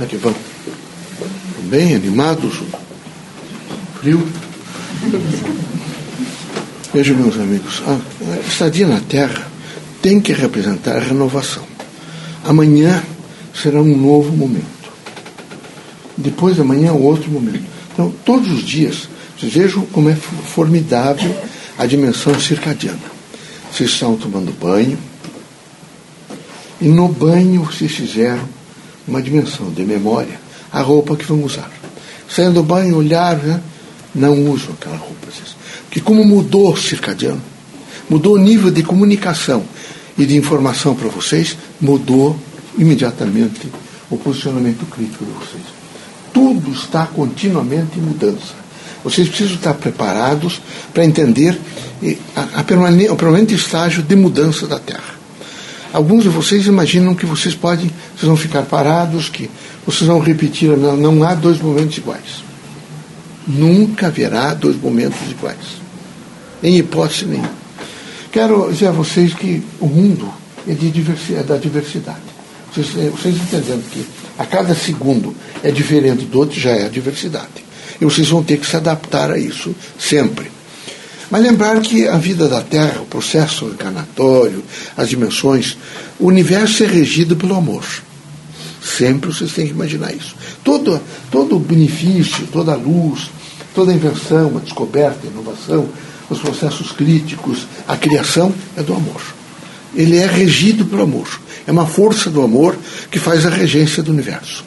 Como é que vão? Bem animados? Frio? Vejam, meus amigos, a estadia na Terra tem que representar a renovação. Amanhã será um novo momento. Depois de amanhã, outro momento. Então, todos os dias, vocês vejam como é formidável a dimensão circadiana. Vocês estão tomando banho, e no banho vocês fizeram uma dimensão de memória, a roupa que vão usar. Saindo do banho, olharam, né? não usam aquela roupa. Porque como mudou o circadiano, mudou o nível de comunicação e de informação para vocês, mudou imediatamente o posicionamento crítico de vocês. Tudo está continuamente em mudança. Vocês precisam estar preparados para entender a, a permanente, o permanente estágio de mudança da Terra. Alguns de vocês imaginam que vocês podem, vocês vão ficar parados, que vocês vão repetir, não, não há dois momentos iguais. Nunca haverá dois momentos iguais. Em hipótese nenhuma. Quero dizer a vocês que o mundo é, de diversidade, é da diversidade. Vocês, é, vocês entendendo que a cada segundo é diferente do outro, já é a diversidade. E vocês vão ter que se adaptar a isso sempre. Mas lembrar que a vida da Terra, o processo encarnatório, as dimensões, o universo é regido pelo amor. Sempre vocês têm que imaginar isso. Todo, todo o benefício, toda a luz, toda a invenção, a descoberta, a inovação, os processos críticos, a criação é do amor. Ele é regido pelo amor. É uma força do amor que faz a regência do universo.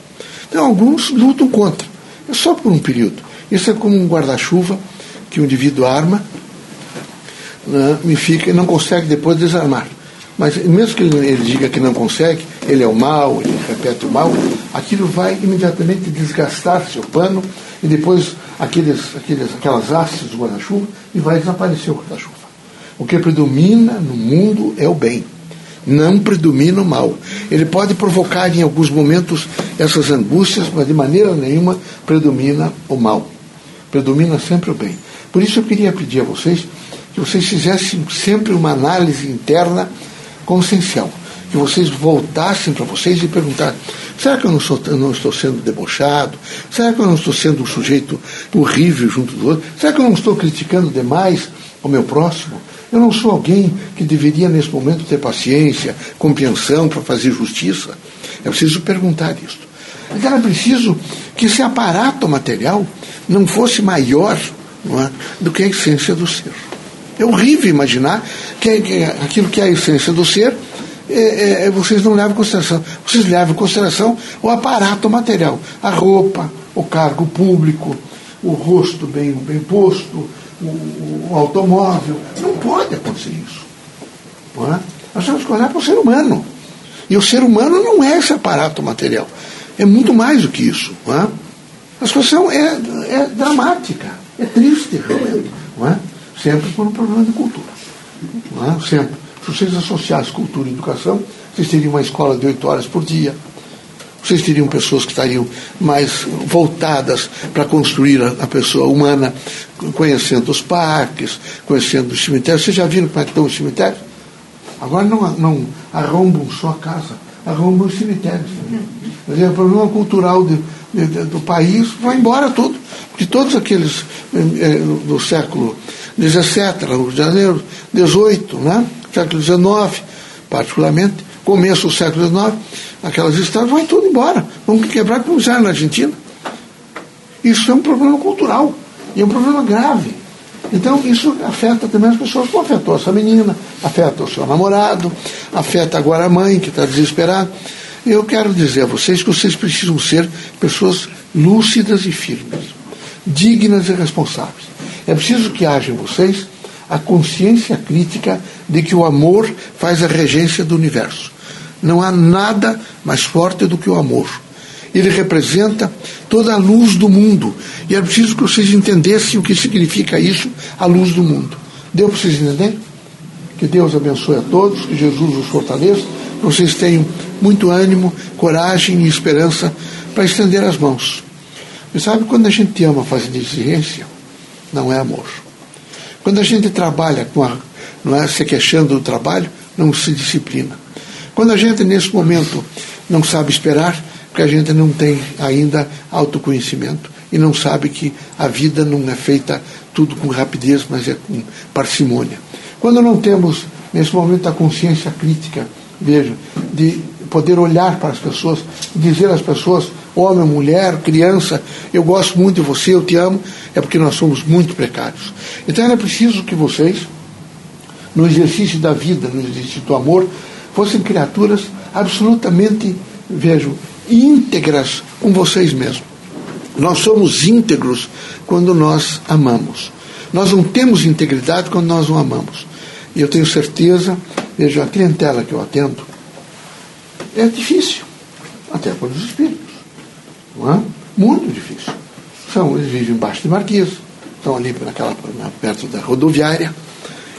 Então, alguns lutam contra. É só por um período. Isso é como um guarda-chuva que o indivíduo arma né, e fica e não consegue depois desarmar. Mas mesmo que ele, ele, diga que não consegue, ele é o mal, ele repete o mal, aquilo vai imediatamente desgastar seu pano e depois aqueles, aqueles, aquelas hastes do guarda-chuva e vai desaparecer o guarda-chuva. O que predomina no mundo é o bem, não predomina o mal. Ele pode provocar em alguns momentos essas angústias, mas de maneira nenhuma predomina o mal. Predomina sempre o bem. Por isso eu queria pedir a vocês que vocês fizessem sempre uma análise interna consciencial que vocês voltassem para vocês e perguntassem: será que eu não, sou, não, estou sendo debochado? Será que eu não estou sendo um sujeito horrível junto do outro? Será que eu não estou criticando demais o meu próximo? Eu não sou alguém que deveria, nesse momento, ter paciência, compreensão para fazer justiça? É preciso perguntar isso. Mas era preciso que esse aparato material não fosse maior não é, do que a essência do ser. É horrível imaginar que, que aquilo que é a essência do ser é, é, é, vocês não levam em consideração. Vocês levam em consideração o aparato material, a roupa, o cargo público, o rosto bem, bem posto, o, o automóvel. Não pode acontecer isso. É? Nós temos que olhar para o ser humano. E o ser humano não é esse aparato material. É muito mais do que isso. É? A situação é, é dramática, é triste realmente. Não é? Sempre por um problema de cultura. É? Sempre. Se vocês associassem cultura e educação, vocês teriam uma escola de oito horas por dia. Vocês teriam pessoas que estariam mais voltadas para construir a, pessoa humana, conhecendo os parques, conhecendo os cemitérios. Vocês já viram como é que estão os cemitérios? Agora não, não arrombam só a casa, arrombam os cemitérios também. o problema cultural de, de, de, do país vai embora tudo. Porque todos aqueles eh, do século XVII, Rio de Janeiro, XVIII, né? século XIX, particularmente, começo do século XIX, aquelas estradas vão tudo embora. Vamos quebrar como já na Argentina. Isso é um problema cultural e é um problema grave. Então, isso afeta também as pessoas, como afetou essa menina, afeta o seu namorado, afeta agora a mãe, que está desesperada. Eu quero dizer a vocês que vocês precisam ser pessoas lúcidas e firmes, dignas e responsáveis. É preciso que haja em vocês a consciência crítica de que o amor faz a regência do universo. Não há nada mais forte do que o amor. Ele representa toda a luz do mundo. E é preciso que vocês entendessem o que significa isso, a luz do mundo. Deu para vocês entenderem? Que Deus abençoe a todos, que Jesus os fortaleça, que vocês tenham muito ânimo, coragem e esperança para estender as mãos. E sabe, quando a gente ama fazendo exigência, não é amor. Quando a gente trabalha com a, não é, se queixando do trabalho, não se disciplina. Quando a gente, nesse momento, não sabe esperar, porque a gente não tem ainda autoconhecimento e não sabe que a vida não é feita tudo com rapidez, mas é com parcimônia. Quando não temos, nesse momento, a consciência crítica, veja, de poder olhar para as pessoas, dizer às pessoas, homem, mulher, criança, eu gosto muito de você, eu te amo, é porque nós somos muito precários. Então era preciso que vocês, no exercício da vida, no exercício do amor, fossem criaturas absolutamente, vejo, íntegras com vocês mesmos. Nós somos íntegros quando nós amamos. Nós não temos integridade quando nós não amamos. E eu tenho certeza, veja, a clientela que eu atendo é difícil, até para os espíritos. É? Muito difícil. São, eles vivem embaixo de marquise, estão ali naquela, perto da rodoviária,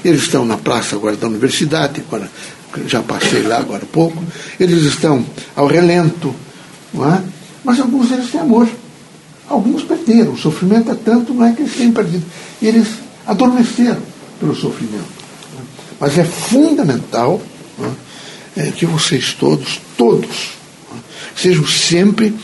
eles estão na praça agora da universidade, agora, já passei lá agora há pouco, eles estão ao relento, é? mas alguns deles têm amor. Alguns perderam. O sofrimento é tanto, não é que eles tenham perdido. Eles adormeceram pelo sofrimento. Mas é fundamental é, que vocês todos, todos, sejam sempre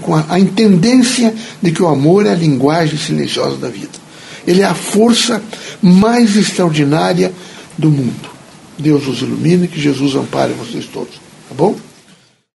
com a, a intendência de que o amor é a linguagem silenciosa da vida. Ele é a força mais extraordinária do mundo. Deus os ilumine, que Jesus ampare vocês todos. Tá bom?